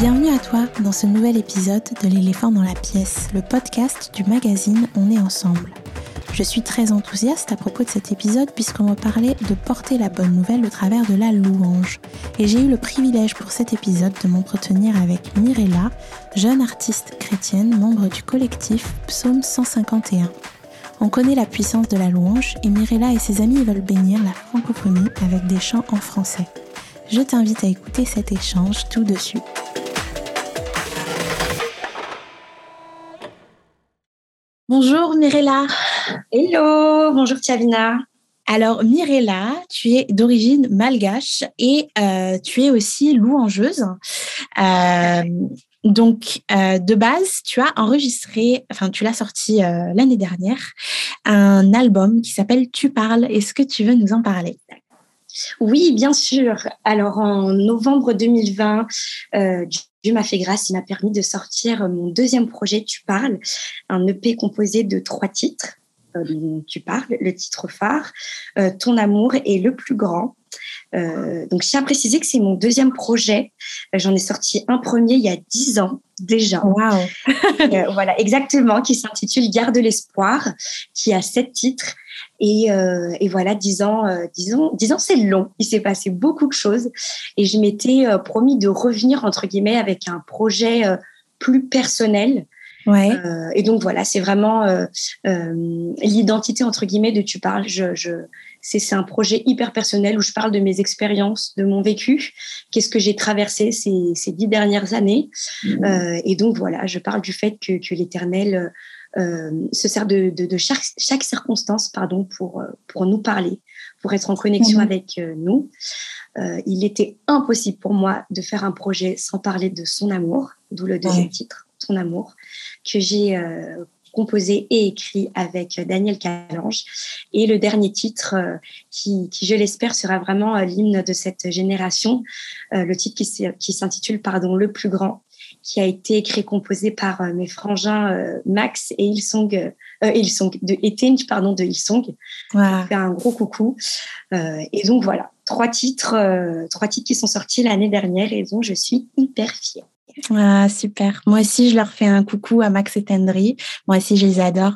Bienvenue à toi dans ce nouvel épisode de L'éléphant dans la pièce, le podcast du magazine On est ensemble. Je suis très enthousiaste à propos de cet épisode puisqu'on va parler de porter la bonne nouvelle au travers de la louange. Et j'ai eu le privilège pour cet épisode de m'entretenir avec Mirella, jeune artiste chrétienne, membre du collectif Psaume 151. On connaît la puissance de la louange et Mirella et ses amis veulent bénir la francophonie avec des chants en français. Je t'invite à écouter cet échange tout de suite. Bonjour Mirella. Hello, bonjour Tiavina. Alors Mirella, tu es d'origine malgache et euh, tu es aussi louangeuse. Euh, donc, euh, de base, tu as enregistré, enfin, tu l'as sorti l'année dernière, un album qui s'appelle Tu parles. Est-ce que tu veux nous en parler? Oui, bien sûr. Alors, en novembre 2020, Dieu m'a fait grâce, il m'a permis de sortir mon deuxième projet, Tu parles, un EP composé de trois titres. Euh, dont tu parles, le titre phare, euh, Ton amour est le plus grand. Euh, donc, je tiens à préciser que c'est mon deuxième projet. J'en ai sorti un premier il y a dix ans déjà. Wow. voilà, exactement, qui s'intitule Garde l'espoir, qui a sept titres. Et, et voilà, dix ans, dix ans, dix ans, c'est long. Il s'est passé beaucoup de choses. Et je m'étais promis de revenir, entre guillemets, avec un projet plus personnel. Ouais. Euh, et donc voilà, c'est vraiment euh, euh, l'identité entre guillemets de tu parles. Je, je c'est un projet hyper personnel où je parle de mes expériences, de mon vécu, qu'est-ce que j'ai traversé ces, ces dix dernières années. Mmh. Et donc voilà, je parle du fait que, que l'Éternel se sert de, de, de, chaque, chaque circonstance pardon, pour, pour nous parler, pour être en connexion mmh. avec nous. il était impossible pour moi de faire un projet sans parler de son amour, d'où le deuxième ouais. titre, son amour que j'ai euh, composé et écrit avec Daniel Calange. Et le dernier titre, euh, qui, qui, je l'espère, sera vraiment euh, l'hymne de cette génération, le titre qui, s'intitule Pardon, le plus grand, qui a été écrit, composé par mes frangins Max et Ilsong, euh, Ilsong de Etinch, pardon, de Ilsong. Wow. Fait un gros coucou. et donc voilà, trois titres, trois titres qui sont sortis l'année dernière et dont je suis hyper fière. Ah, super. Moi aussi, je leur fais un coucou à Max et Tendry. Moi aussi, je les adore.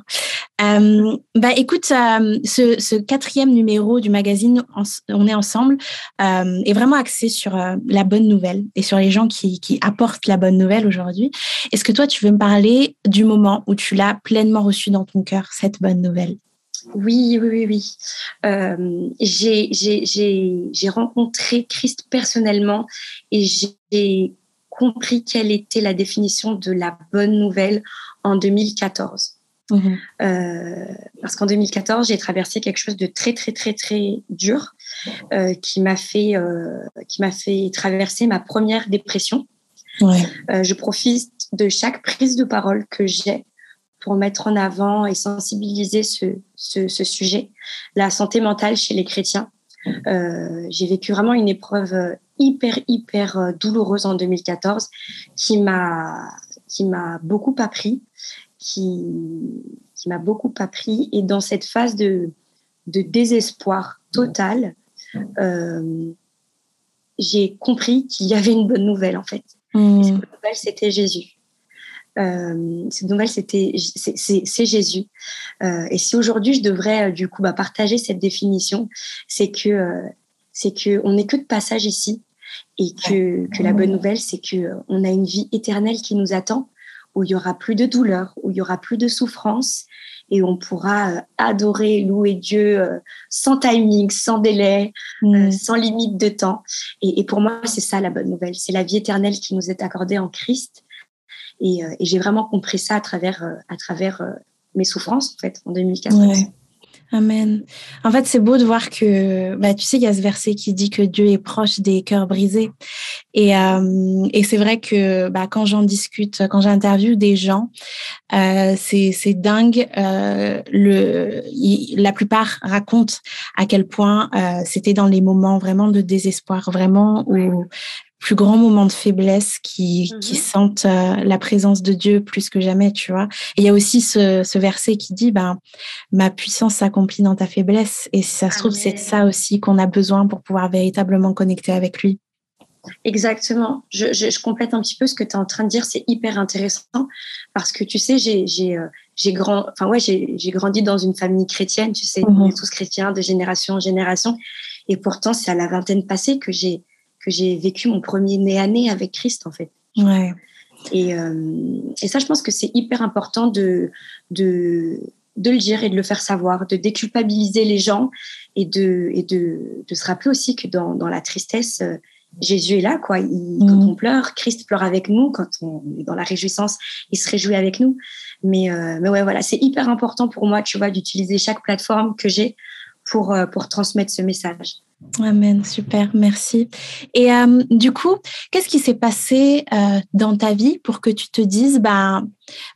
Euh, bah, écoute, euh, ce, quatrième numéro du magazine On est ensemble euh, est vraiment axé sur la bonne nouvelle et sur les gens qui, apportent la bonne nouvelle aujourd'hui. Est-ce que toi, tu veux me parler du moment où tu l'as pleinement reçu dans ton cœur, cette bonne nouvelle? Oui, oui, oui, oui. J'ai rencontré Christ personnellement et j'ai compris quelle était la définition de la bonne nouvelle en 2014. Mmh. Euh, parce qu'en 2014, j'ai traversé quelque chose de très, très, très, très dur euh, qui m'a fait, euh, qui m'a fait traverser ma première dépression. Ouais. Je profite de chaque prise de parole que j'ai pour mettre en avant et sensibiliser ce, ce, ce sujet, la santé mentale chez les chrétiens. J'ai vécu vraiment une épreuve hyper, hyper euh, douloureuse en 2014 qui m'a, qui m'a beaucoup appris, qui, qui m'a beaucoup appris. Et dans cette phase de, de désespoir total, euh, j'ai compris qu'il y avait une bonne nouvelle en fait. Mmh. Et cette nouvelle, c'était Jésus. Euh, cette nouvelle, c'était c'est Jésus. Euh, et si aujourd'hui je devrais du coup bah, partager cette définition, c'est que c'est que on n'est que de passage ici et que, que la bonne nouvelle, c'est que euh, on a une vie éternelle qui nous attend, où il y aura plus de douleur, où il y aura plus de souffrance et on pourra adorer, louer Dieu sans timing, sans délai, mmh. sans limite de temps. Et, et pour moi, c'est ça la bonne nouvelle, c'est la vie éternelle qui nous est accordée en Christ et, euh, et j'ai vraiment compris ça à travers, euh, à travers euh, mes souffrances, en fait, en 2014. Ouais. Amen. En fait, c'est beau de voir que, bah, tu sais, il y a ce verset qui dit que Dieu est proche des cœurs brisés. Et, euh, et c'est vrai que bah, quand j'en discute, quand j'interviewe des gens, euh, c'est dingue. Euh, le, la plupart racontent à quel point euh, c'était dans les moments vraiment de désespoir, vraiment où plus grand moment de faiblesse qui, mmh. qui sentent euh, la présence de Dieu plus que jamais, tu vois. Et il y a aussi ce, ce verset qui dit, ben, ma puissance s'accomplit dans ta faiblesse. Et si ça se trouve, c'est ça aussi qu'on a besoin pour pouvoir véritablement connecter avec lui. Exactement. Je, je, complète un petit peu ce que tu es en train de dire. C'est hyper intéressant parce que tu sais, j'ai j'ai euh, grand, enfin ouais, j'ai grandi dans une famille chrétienne. Tu sais, on est mhm. tous chrétiens de génération en génération. Et pourtant, c'est à la vingtaine passée que j'ai que j'ai vécu mon premier nez à nez avec Christ en fait. Ouais. Et, euh, et ça, je pense que c'est hyper important de de de le dire et de le faire savoir, de déculpabiliser les gens et de, et de, de se rappeler aussi que dans, dans la tristesse, euh, Jésus est là, quoi. Quand mm. on pleure, Christ pleure avec nous. Quand on est dans la réjouissance, il se réjouit avec nous. Mais, euh, mais ouais, voilà, c'est hyper important pour moi, tu vois, d'utiliser chaque plateforme que j'ai pour, euh, pour transmettre ce message. Amen, super, merci. Et euh, du coup, qu'est-ce qui s'est passé euh, dans ta vie pour que tu te dises, bah,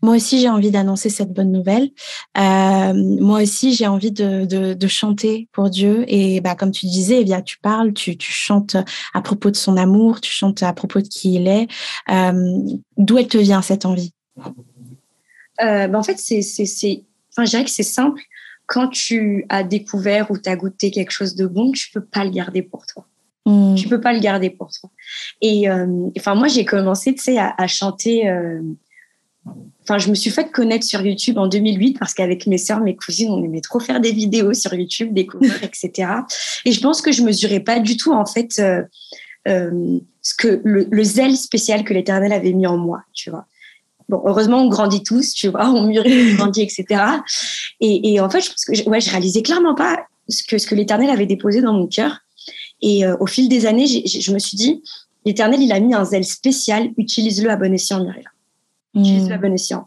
moi aussi j'ai envie d'annoncer cette bonne nouvelle, euh, moi aussi j'ai envie de, chanter pour Dieu et bah, comme tu disais, eh tu parles, tu, chantes à propos de son amour, tu chantes à propos de qui il est. D'où elle te vient cette envie? Bah, En fait, c'est, je dirais que c'est simple quand tu as découvert ou tu as goûté quelque chose de bon, tu peux pas le garder pour toi. Mm. Tu peux pas le garder pour toi. Et euh, enfin, moi, j'ai commencé, tu sais, à, chanter. Euh, enfin, je me suis fait connaître sur YouTube en 2008 parce qu'avec mes sœurs, mes cousines, on aimait trop faire des vidéos sur YouTube, des covers, etc. Et je pense que je mesurais pas du tout, en fait, euh, ce que le, le, zèle spécial que l'Éternel avait mis en moi, tu vois. Bon, heureusement, on grandit tous, tu vois, on mûrit, on grandit, etc. Et, en fait, je pense que ouais, je réalisais clairement pas ce que, ce que l'Éternel avait déposé dans mon cœur. Et euh, au fil des années, je me suis dit, l'Éternel, il a mis un zèle spécial, utilise-le à bon escient, Muriel. Utilise-le à bon escient.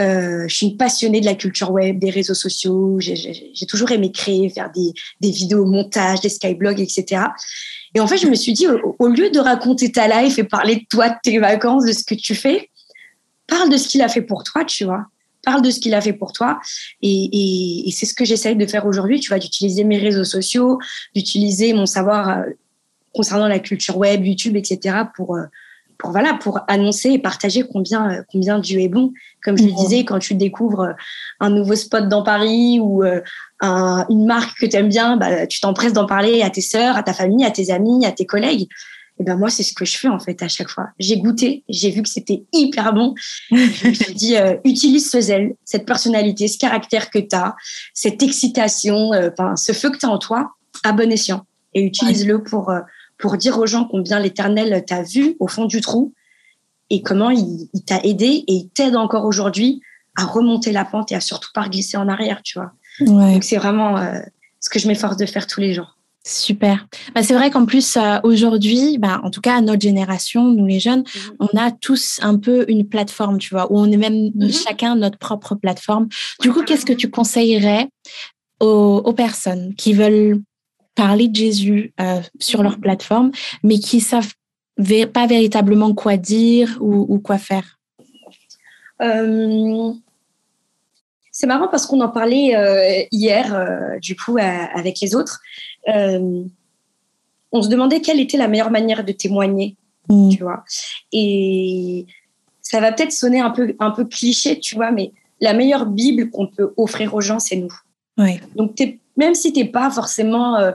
Euh, je suis une passionnée de la culture web, des réseaux sociaux. J'ai toujours aimé créer, faire des, des vidéos, montage, des skyblogs, etc. Et en fait, je me suis dit, au, lieu de raconter ta life et parler de toi, de tes vacances, de ce que tu fais, parle de ce qu'il a fait pour toi, tu vois. Parle de ce qu'il a fait pour toi. Et, c'est ce que j'essaye de faire aujourd'hui, tu vois, d'utiliser mes réseaux sociaux, d'utiliser mon savoir euh, concernant la culture web, YouTube, etc. pour, euh, pour, voilà, pour annoncer et partager combien, euh, combien Dieu est bon. Comme je le disais, quand tu découvres un nouveau spot dans Paris ou une marque que tu aimes bien, bah, tu t'empresses d'en parler à tes sœurs, à ta famille, à tes amis, à tes collègues. Et ben moi, c'est ce que je fais en fait à chaque fois. J'ai goûté, j'ai vu que c'était hyper bon. je me suis dit, euh, utilise ce zèle, cette personnalité, ce caractère que tu as, cette excitation, euh, ce feu que tu as en toi, à bon escient. Et utilise-le pour, euh, pour dire aux gens combien l'Éternel t'a vu au fond du trou et comment il, il t'a aidé et il t'aide encore aujourd'hui à remonter la pente et à surtout pas glisser en arrière, tu vois. Donc c'est vraiment ce que je m'efforce de faire tous les jours. Super. Bah, c'est vrai qu'en plus, euh, aujourd'hui, bah, en tout cas, notre génération, nous les jeunes, mhm. on a tous un peu une plateforme, tu vois, où on est même mhm. chacun notre propre plateforme. Du coup, qu'est-ce que tu conseillerais aux, personnes qui veulent parler de Jésus euh, sur leur mhm. plateforme, mais qui savent pas véritablement quoi dire ou, quoi faire? Euh, C'est marrant parce qu'on en parlait hier, du coup, avec les autres. Euh, on se demandait quelle était la meilleure manière de témoigner, mm. tu vois. Et ça va peut-être sonner un peu, un peu cliché, tu vois, mais la meilleure Bible qu'on peut offrir aux gens, c'est nous. Donc, même si tu n'es pas forcément euh,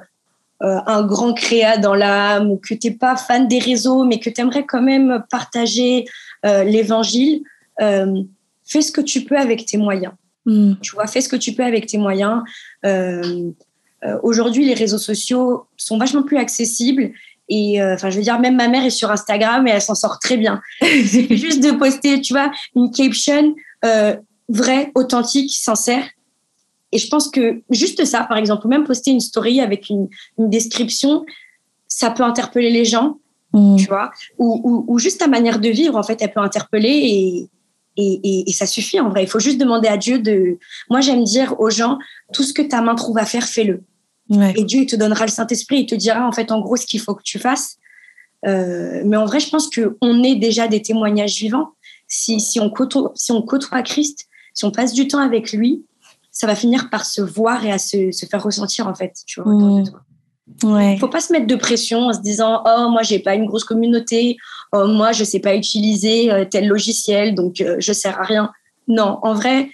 euh, un grand créa dans l'âme ou que tu n'es pas fan des réseaux, mais que tu aimerais quand même partager l'évangile, fais ce que tu peux avec tes moyens. Mm. Tu vois, fais ce que tu peux avec tes moyens. Euh, aujourd'hui, les réseaux sociaux sont vachement plus accessibles. Et euh, enfin, je veux dire, même ma mère est sur Instagram et elle s'en sort très bien. C'est juste de poster, tu vois, une caption euh, vraie, authentique, sincère. Et je pense que juste ça, par exemple, ou même poster une story avec une, description, ça peut interpeller les gens, mmh. tu vois, ou, ou, juste ta manière de vivre, en fait, elle peut interpeller et, et, et, ça suffit en vrai. Il faut juste demander à Dieu de. Moi, j'aime dire aux gens, tout ce que ta main trouve à faire, fais-le. Et Dieu, il te donnera le Saint-Esprit, il te dira en fait en gros ce qu'il faut que tu fasses. Euh, mais en vrai, je pense qu'on est déjà des témoignages vivants. Si, si, on côtoie, si on côtoie Christ, si on passe du temps avec lui, ça va finir par se voir et à se, se faire ressentir en fait. Tu vois, mmh. Ouais. Faut pas se mettre de pression en se disant oh moi j'ai pas une grosse communauté, oh moi je sais pas utiliser euh, tel logiciel donc euh, je sers à rien. Non, en vrai,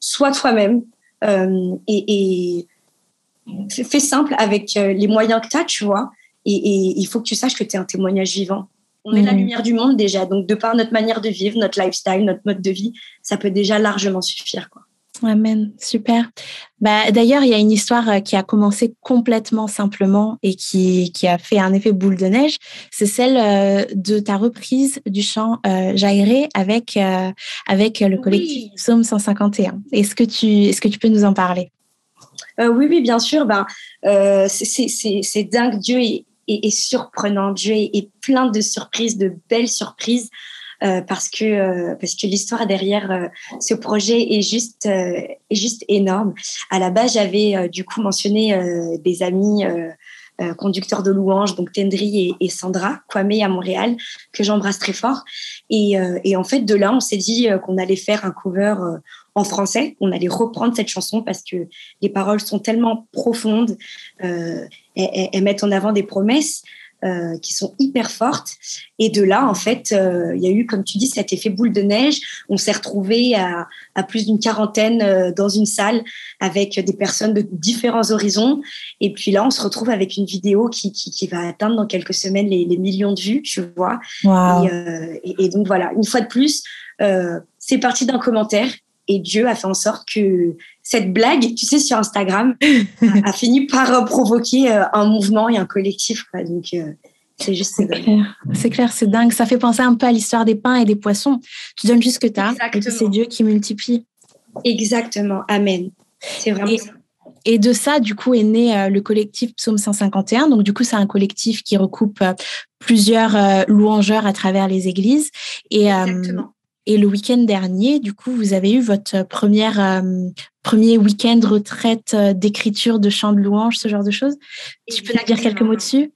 sois toi-même euh, et, et fais simple avec euh, les moyens que tu as, tu vois. Et, il faut que tu saches que tu es un témoignage vivant. On est la mhm. lumière du monde déjà. Donc, de par notre manière de vivre, notre lifestyle, notre mode de vie, ça peut déjà largement suffire. Quoi. Amen, super. Bah, D'ailleurs, il y a une histoire euh, qui a commencé complètement simplement et qui, qui a fait un effet boule de neige. C'est celle euh, de ta reprise du chant euh, avec, euh, avec le collectif Psaume 151. Est-ce que, tu, est -ce que tu peux nous en parler? Oui, oui, bien sûr. Ben, c'est dingue. Dieu est, surprenant. Dieu est plein de surprises, de belles surprises. Euh, parce que euh, que l'histoire derrière euh, ce projet est juste est juste énorme. À la base, j'avais du coup mentionné des amis conducteurs de louanges, donc Tendry et, Sandra Kwame à Montréal, que j'embrasse très fort. Et, et, en fait, de là, on s'est dit qu'on allait faire un cover en français. On allait reprendre cette chanson parce que les paroles sont tellement profondes, elles, elles, mettent en avant des promesses. Euh, qui sont hyper fortes. Et de là, en fait, euh, il y a eu, comme tu dis, cet effet boule de neige. On s'est retrouvé à, plus d'une quarantaine euh, dans une salle avec des personnes de différents horizons. Et puis là, on se retrouve avec une vidéo qui, qui, va atteindre dans quelques semaines les, millions de vues, tu vois. Et, et, donc voilà, une fois de plus, c'est parti d'un commentaire et Dieu a fait en sorte que cette blague, tu sais, sur Instagram, a, fini par euh, provoquer euh, un mouvement et un collectif. Quoi. Donc, euh, c'est juste. C'est clair, c'est clair, c'est dingue. Ça fait penser un peu à l'histoire des pains et des poissons. Tu donnes juste ce que tu as, et c'est Dieu qui multiplie. Exactement. Amen. C'est vraiment et, ça. Et de ça, du coup, est né le collectif Psaume 151. Donc, du coup, c'est un collectif qui recoupe plusieurs louangeurs à travers les églises. Et, Exactement. Et le week-end dernier, du coup, vous avez eu votre première, euh, premier week-end retraite euh, d'écriture de chants de louanges, ce genre de choses. Tu peux nous dire quelques mots dessus?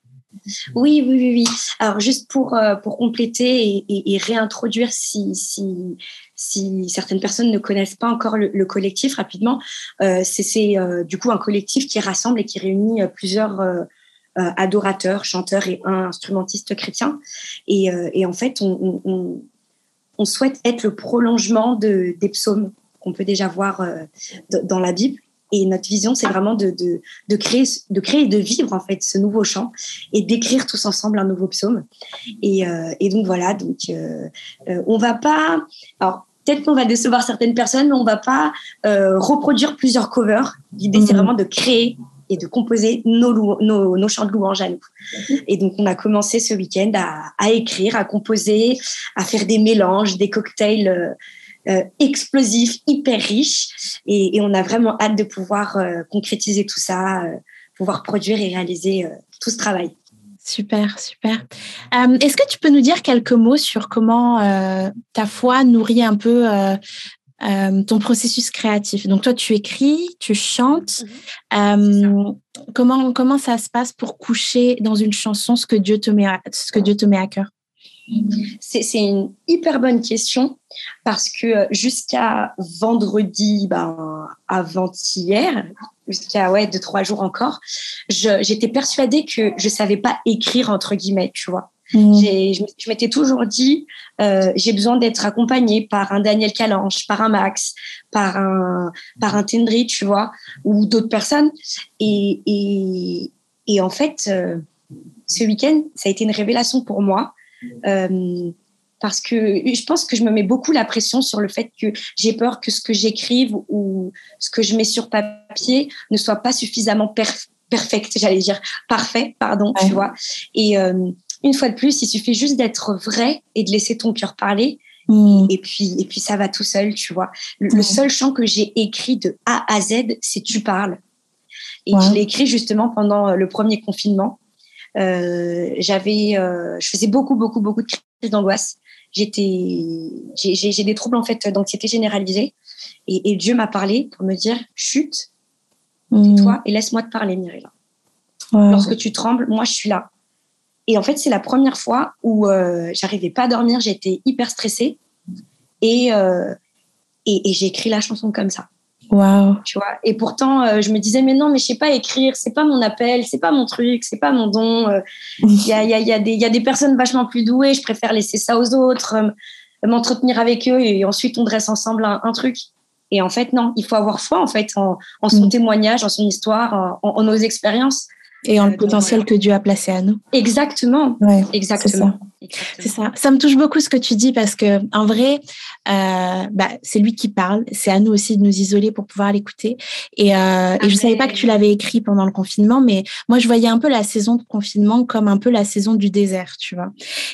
Oui, oui, oui, oui. Alors, juste pour, euh, pour compléter et, réintroduire si, si, si, certaines personnes ne connaissent pas encore le, collectif rapidement, c'est du coup un collectif qui rassemble et qui réunit plusieurs adorateurs, chanteurs et instrumentistes chrétiens. Et, et en fait, on on souhaite être le prolongement de, des psaumes qu'on peut déjà voir euh, dans la Bible. Et notre vision, c'est vraiment de, de, créer, de créer et de vivre en fait ce nouveau chant et d'écrire tous ensemble un nouveau psaume. Et, euh, donc voilà, donc euh, on va pas. Alors peut-être qu'on va décevoir certaines personnes, mais on va pas reproduire plusieurs covers. L'idée, c'est mmh. vraiment de créer et de composer nos, chants de louange à nous. Et donc, on a commencé ce week-end à, écrire, à composer, à faire des mélanges, des cocktails euh, euh, explosifs, hyper riches. Et, on a vraiment hâte de pouvoir euh, concrétiser tout ça, pouvoir produire et réaliser tout ce travail. Super, super. Est-ce que tu peux nous dire quelques mots sur comment ta foi nourrit un peu ton processus créatif. Donc toi, tu écris, tu chantes. Mhm. Euh, comment comment ça se passe pour coucher dans une chanson ce que Dieu te met à, ce que Dieu te met à cœur? C'est une hyper bonne question parce que euh, jusqu'à vendredi, ben, avant-hier, jusqu'à ouais deux trois jours encore, j'étais persuadée que je savais pas écrire entre guillemets, tu vois. Mmh. Je, m'étais toujours dit, euh, j'ai besoin d'être accompagnée par un Daniel Calanche, par un Max, par un, par un Tendry, tu vois, ou d'autres personnes. Et, et, et, en fait, euh, ce week-end, ça a été une révélation pour moi. Euh, parce que je pense que je me mets beaucoup la pression sur le fait que j'ai peur que ce que j'écrive ou ce que je mets sur papier ne soit pas suffisamment perfect, j'allais dire parfait, pardon, tu vois. Et, euh, une fois de plus, il suffit juste d'être vrai et de laisser ton cœur parler. Mm. Et puis, et puis ça va tout seul, tu vois. Le, mm. seul chant que j'ai écrit de A à Z, c'est Tu parles. Et je l'ai écrit justement pendant le premier confinement. Euh, j'avais, euh, je faisais beaucoup, beaucoup, beaucoup de crises d'angoisse. J'étais, j'ai des troubles en fait d'anxiété généralisée. Et, Dieu m'a parlé pour me dire chute, mm. toi et laisse-moi te parler, Mirella. Lorsque tu trembles, moi je suis là. Et en fait, c'est la première fois où euh, j'arrivais pas à dormir, j'étais hyper stressée. Et, euh, et, j'ai écrit la chanson comme ça. Wow. Tu vois? Et pourtant, euh, je me disais, mais non, mais je sais pas écrire, c'est pas mon appel, c'est pas mon truc, c'est pas mon don. Euh, il y, a, y, a, y, a y, a, des personnes vachement plus douées, je préfère laisser ça aux autres, m'entretenir avec eux et ensuite on dresse ensemble un, truc. Et en fait, non, il faut avoir foi en fait en, en son mm. témoignage, en son histoire, en, en nos expériences. Et en le potentiel que Dieu a placé à nous. Exactement. Ouais, Exactement. C'est ça. ça. me touche beaucoup ce que tu dis parce que en vrai, euh, bah, c'est lui qui parle. C'est à nous aussi de nous isoler pour pouvoir l'écouter. Et, euh, et je savais pas que tu l'avais écrit pendant le confinement, mais moi je voyais un peu la saison de confinement comme un peu la saison du désert, tu vois.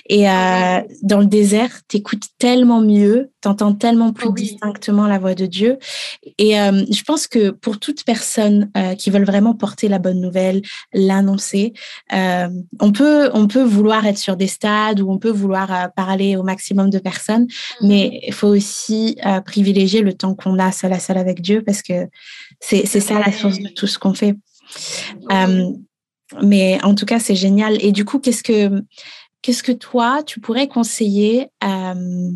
Et euh, dans le désert, t'écoutes tellement mieux, t'entends tellement plus distinctement la voix de Dieu. Et euh, je pense que pour toute personne qui veulent vraiment porter la bonne nouvelle, l'annoncer, on peut on peut vouloir être sur des où on peut vouloir euh, parler au maximum de personnes, mais il faut aussi euh, privilégier le temps qu'on a seul à seul avec Dieu parce que c'est ça la source de tout ce qu'on fait. Euh, mais en tout cas, c'est génial. Et du coup, qu'est-ce que qu'est-ce que toi tu pourrais conseiller euh,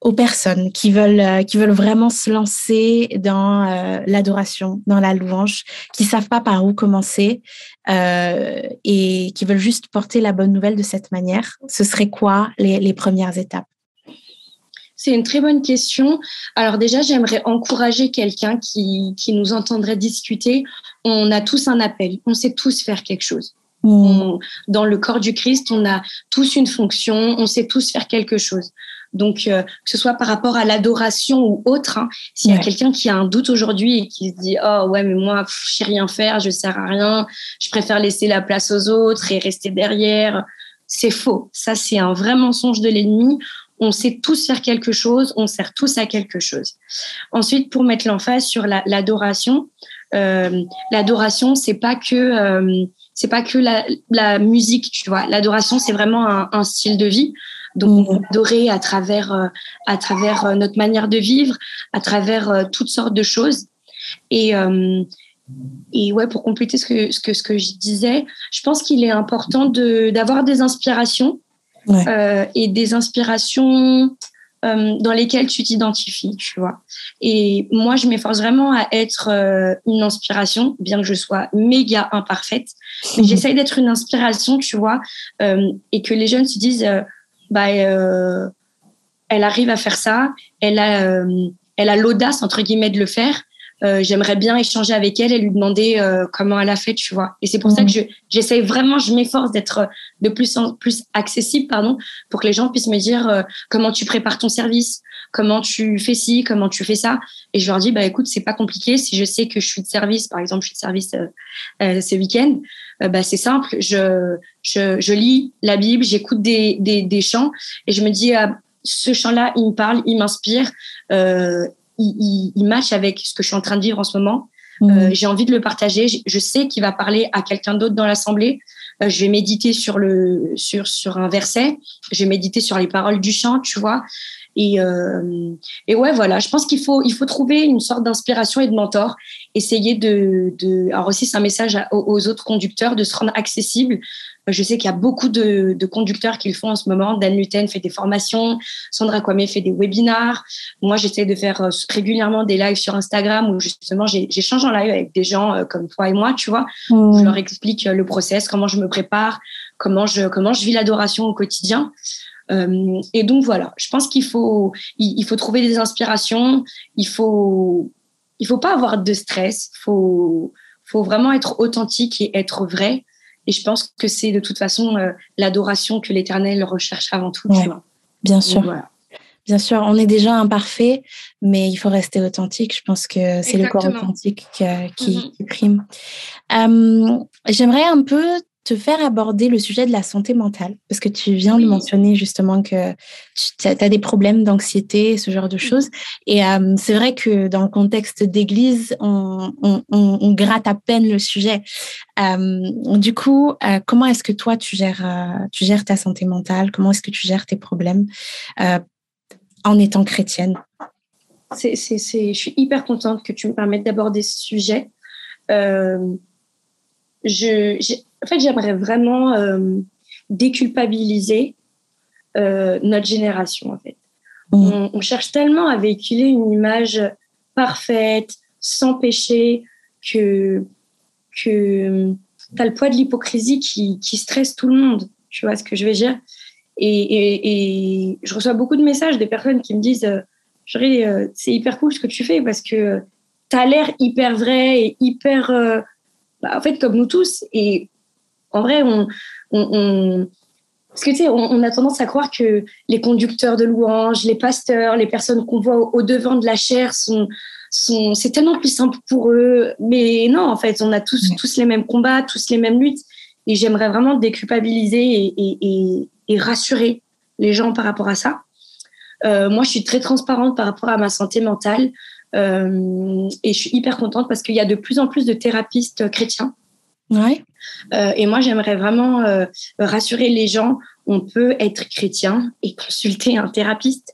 aux personnes qui veulent euh, qui veulent vraiment se lancer dans euh, l'adoration, dans la louange, qui savent pas par où commencer euh, et qui veulent juste porter la bonne nouvelle de cette manière. Ce serait quoi les, les premières étapes? C'est une très bonne question. Alors déjà, j'aimerais encourager quelqu'un qui, qui nous entendrait discuter. On a tous un appel, on sait tous faire quelque chose. Mmh. On- dans le corps du Christ, on a tous une fonction, on sait tous faire quelque chose. Donc, euh, que ce soit par rapport à l'adoration ou autre, hein, s'il y a quelqu'un qui a un doute aujourd'hui et qui se dit Oh ouais, mais moi, je sais rien faire, je sers à rien, je préfère laisser la place aux autres et rester derrière, c'est faux. Ça, c'est un vrai mensonge de l'ennemi. On sait tous faire quelque chose, on sert tous à quelque chose. Ensuite, pour mettre l'emphase sur la- l'adoration, euh, l'adoration, c'est pas que euh, c'est pas que la, la musique, tu vois. L'adoration, c'est vraiment un, un style de vie. Donc, on peut adorer à travers, euh, à travers euh, notre manière de vivre, à travers euh, toutes sortes de choses. Et, et ouais, pour compléter ce que, ce que, ce que je disais, je pense qu'il est important de, d'avoir des inspirations Ouais. euh, et des inspirations euh, dans lesquelles tu t'identifies, tu vois. Et moi, je m'efforce vraiment à être euh, une inspiration, bien que je sois méga imparfaite. Mais j'essaye d'être une inspiration, tu vois, et que les jeunes se disent, bah, euh, elle arrive à faire ça, elle a, euh, elle a l'audace entre guillemets de le faire. Euh, J'aimerais bien échanger avec elle et lui demander comment elle a fait, tu vois. Et c'est pour ça Mhm. que je- j'essaye vraiment, je m'efforce d'être de plus en plus accessible, pardon, pour que les gens puissent me dire comment tu prépares ton service, comment tu fais ci, comment tu fais ça. Et je leur dis, bah écoute, c'est pas compliqué. Si je sais que je suis de service, par exemple, je suis de service ce week-end, euh, bah c'est simple. Je, je, je lis la Bible, j'écoute des, des, des chants et je me dis, ah, ce chant-là, il me parle, il m'inspire, euh, il, il, il match avec ce que je suis en train de vivre en ce moment. Mmh. Euh, j'ai envie de le partager. Je- Je sais qu'il va parler à quelqu'un d'autre dans l'assemblée. Euh, je vais méditer sur le sur sur un verset. Je vais méditer sur les paroles du chant, tu vois. Et euh, et ouais, voilà. Je pense qu'il faut il faut trouver une sorte d'inspiration et de mentor. Essayer de de. Alors aussi, c'est un message à- aux, autres conducteurs de se rendre accessible. Je sais qu'il y a beaucoup de, de conducteurs qui le font en ce moment. Dan Luten fait des formations. Sandra Kwame fait des webinars. Moi, j'essaie de faire euh, régulièrement des lives sur Instagram où justement j'échange en live avec des gens euh, comme toi et moi, tu vois. Je Mmh. leur explique le process, comment je me prépare, comment je, comment je vis l'adoration au quotidien. Euh, et donc voilà, je pense qu'il faut, il, il faut trouver des inspirations. Il faut, il faut pas avoir de stress. Faut, faut vraiment être authentique et être vrai. Et je pense que c'est de toute façon euh, l'adoration que l'Éternel recherche avant tout. Ouais. Tu vois. Bien sûr. voilà. Bien sûr, on est déjà imparfait, mais il faut rester authentique. Je pense que c'est le corps authentique euh, qui, Mhm. qui prime. Euh, J'aimerais un peu te faire aborder le sujet de la santé mentale, parce que tu viens de Oui. mentionner justement que tu as, des problèmes d'anxiété, ce genre de choses. Et euh, c'est vrai que dans le contexte d'église, on, on, on, on gratte à peine le sujet. Euh, du coup, euh, comment est-ce que toi, tu gères, tu gères ta santé mentale? Comment est-ce que tu gères tes problèmes en étant chrétienne? C'est, c'est, c'est, je suis hyper contente que tu me permettes d'aborder ce sujet. Euh, je, en fait, j'aimerais vraiment euh, déculpabiliser euh, notre génération. En fait, Mmh. on, on cherche tellement à véhiculer une image parfaite, sans péché, que que t'as le poids de l'hypocrisie qui, qui stresse tout le monde. Tu vois ce que je veux dire? Et, et, et je reçois beaucoup de messages des personnes qui me disent euh, euh, c'est hyper cool ce que tu fais parce que tu as l'air hyper vrai et hyper, euh, bah, en fait, comme nous tous. Et en vrai, on, on, parce que tu sais, on, a tendance à croire que les conducteurs de louanges, les pasteurs, les personnes qu'on voit au, devant de la chair sont, sont, c'est tellement plus simple pour eux. Mais non, en fait, on a tous, tous les mêmes combats, tous les mêmes luttes. Et j'aimerais vraiment déculpabiliser et, et, et, rassurer les gens par rapport à ça. Euh, moi, je suis très transparente par rapport à ma santé mentale. Euh, et je suis hyper contente parce qu'il y a de plus en plus de thérapistes chrétiens. Ouais. Euh, et moi, j'aimerais vraiment euh, rassurer les gens. On peut être chrétien et consulter un thérapeute.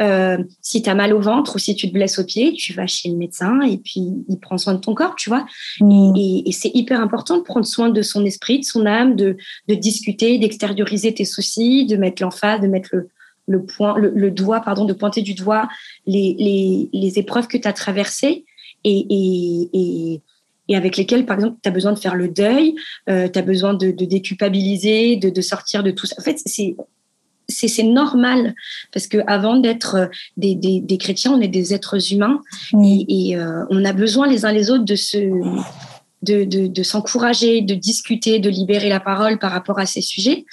Euh, si tu as mal au ventre ou si tu te blesses au pied, tu vas chez le médecin et puis il prend soin de ton corps, tu vois. Mm. Et, et c'est hyper important de prendre soin de son esprit, de son âme, de, de discuter, d'extérioriser tes soucis, de mettre l'emphase, de mettre le, le, point, le, doigt, pardon, de pointer du doigt les, les, les épreuves que tu as traversées et, et, et, avec lesquelles, par exemple, tu as besoin de faire le deuil, euh, tu as besoin de, de déculpabiliser, de, de, sortir de tout ça. En fait, c'est c'est normal parce que avant d'être des, des, des, chrétiens, on est des êtres humains et, euh, on a besoin les uns les autres de se de, de, de s'encourager, de discuter, de libérer la parole par rapport à ces sujets.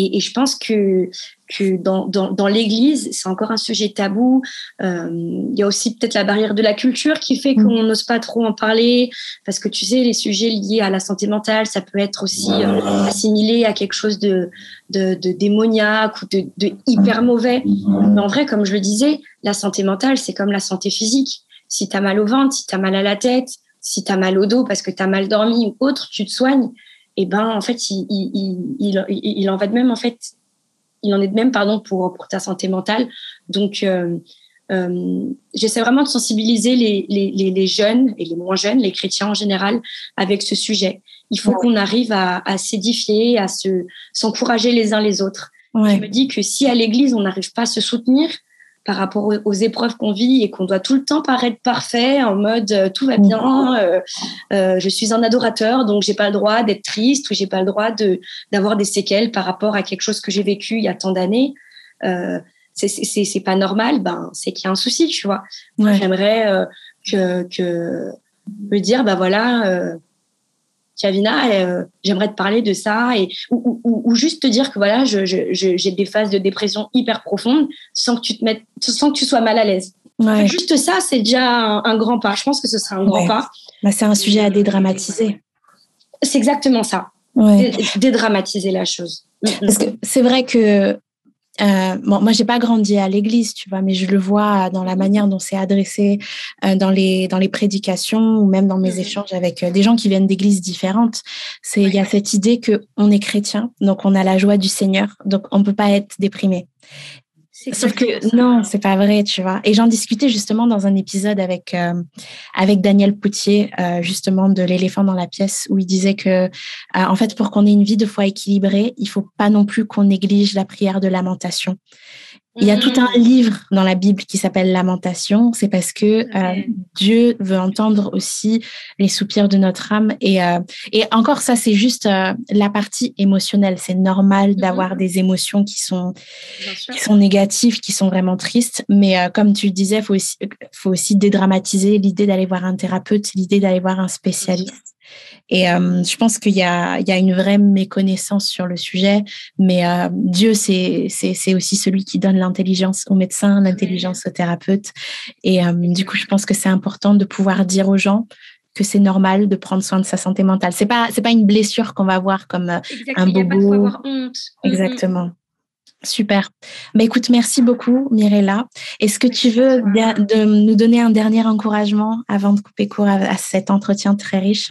Et, et je pense que que dans, dans, dans l'Église, c'est encore un sujet tabou. Euh, il y a aussi peut-être la barrière de la culture qui fait qu'on n'ose pas trop en parler, parce que tu sais, les sujets liés à la santé mentale, ça peut être aussi euh, assimilé à quelque chose de, de, de démoniaque ou de, de hyper mauvais. Mais en vrai, comme je le disais, la santé mentale, c'est comme la santé physique. Si tu as mal au ventre, si tu as mal à la tête, si tu as mal au dos parce que tu as mal dormi ou autre, tu te soignes. Et ben, en fait, il, il, il, il en va de même, en fait, il en est de même pardon pour pour ta santé mentale. Donc euh, euh, j'essaie vraiment de sensibiliser les, les, les, jeunes et les moins jeunes, les chrétiens en général, avec ce sujet. Il faut qu'on arrive à, à s'édifier, à se s'encourager les uns les autres. Je me dis que si à l'Église on n'arrive pas à se soutenir, par rapport aux, épreuves qu'on vit et qu'on doit tout le temps paraître parfait en mode euh, tout va bien, euh, euh, je suis un adorateur donc j'ai pas le droit d'être triste ou j'ai pas le droit de d'avoir des séquelles par rapport à quelque chose que j'ai vécu il y a tant d'années. Euh, c'est pas normal, ben c'est qu'il y a un souci, tu vois. J'aimerais que que me dire bah voilà Chavina, euh, j'aimerais te parler de ça et ou, ou, ou, juste te dire que voilà, j'ai je, je, des phases de dépression hyper profondes sans que tu te mettes, sans que tu sois mal à l'aise. Ouais. Juste ça, c'est déjà un, grand pas. Je pense que ce sera un grand pas. Bah, c'est un sujet à dédramatiser. C'est exactement ça. Ouais. Dédramatiser la chose. Parce que c'est vrai que euh, bon, moi, j'ai pas grandi à l'église, tu vois, mais je le vois dans la manière dont c'est adressé euh, dans les dans les prédications ou même dans mes mmh échanges avec euh, des gens qui viennent d'églises différentes. C'est il y a cette idée que on est chrétien, donc on a la joie du Seigneur, donc on peut pas être déprimé. Sauf que non, c'est pas vrai, tu vois. Et j'en discutais justement dans un épisode avec euh, avec Daniel Poutier, euh, justement de l'éléphant dans la pièce, où il disait que euh, en fait, pour qu'on ait une vie de foi équilibrée, il faut pas non plus qu'on néglige la prière de lamentation. Il y a tout un mm. livre dans la Bible qui s'appelle Lamentation. C'est parce que euh, Dieu veut entendre aussi les soupirs de notre âme. Et, euh, et encore, ça, c'est juste euh, la partie émotionnelle. C'est normal mm-hmm. d'avoir des émotions qui sont, qui sont négatives, qui sont vraiment tristes. Mais comme tu disais, faut aussi, faut aussi dédramatiser l'idée d'aller voir un thérapeute, l'idée d'aller voir un spécialiste. Et euh, je pense qu'il y a, il y a une vraie méconnaissance sur le sujet, mais euh, Dieu, c'est, aussi celui qui donne l'intelligence aux médecins, l'intelligence aux thérapeutes. Et euh, du coup, je pense que c'est important de pouvoir dire aux gens que c'est normal de prendre soin de sa santé mentale. C'est pas, c'est pas une blessure qu'on va voir comme un bobo. avoir honte. Exactement. Super. Bah, écoute, merci beaucoup, Mirella. Est-ce que tu veux de, nous donner un dernier encouragement avant de couper court à cet entretien très riche?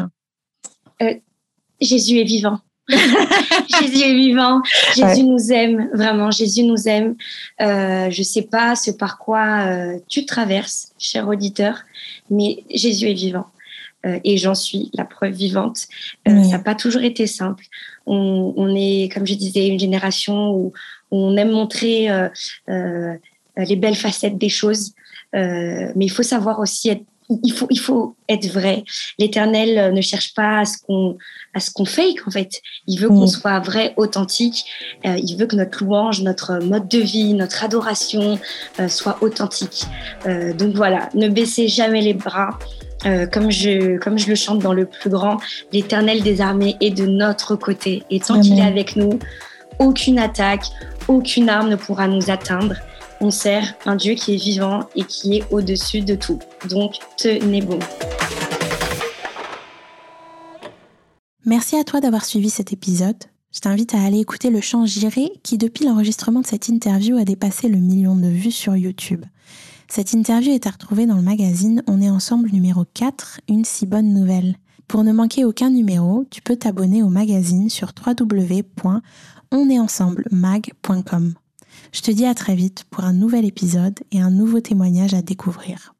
Euh, Jésus est vivant. Jésus est vivant. Jésus nous aime, vraiment. Jésus nous aime. Euh, je sais pas ce par quoi euh, tu traverses, cher auditeur, mais Jésus est vivant. Euh, et j'en suis la preuve vivante. Ça n'a pas toujours été simple. On, on, est, comme je disais, une génération où, on aime montrer les belles facettes des choses. mais il faut savoir aussi être il faut, il faut être vrai. L'Éternel euh, ne cherche pas à ce qu'on, à ce qu'on fake en fait. Il veut qu'on mm. soit vrai, authentique. Euh, il veut que notre louange, notre mode de vie, notre adoration euh, soit authentique. donc voilà, ne baissez jamais les bras. euh, comme, je, comme je le chante dans le plus grand, l'éternel des armées est de notre côté. Et tant qu'il est avec nous, aucune attaque, aucune arme ne pourra nous atteindre. On sert un Dieu qui est vivant et qui est au-dessus de tout. Donc, tenez bon. Merci à toi d'avoir suivi cet épisode. Je t'invite à aller écouter le chant J'irai qui, depuis l'enregistrement de cette interview, a dépassé le million de vues sur YouTube. Cette interview est à retrouver dans le magazine On est ensemble numéro 4, une si bonne nouvelle. Pour ne manquer aucun numéro, tu peux t'abonner au magazine sur www.onestensemblemag.com. Je te dis à très vite pour un nouvel épisode et un nouveau témoignage à découvrir.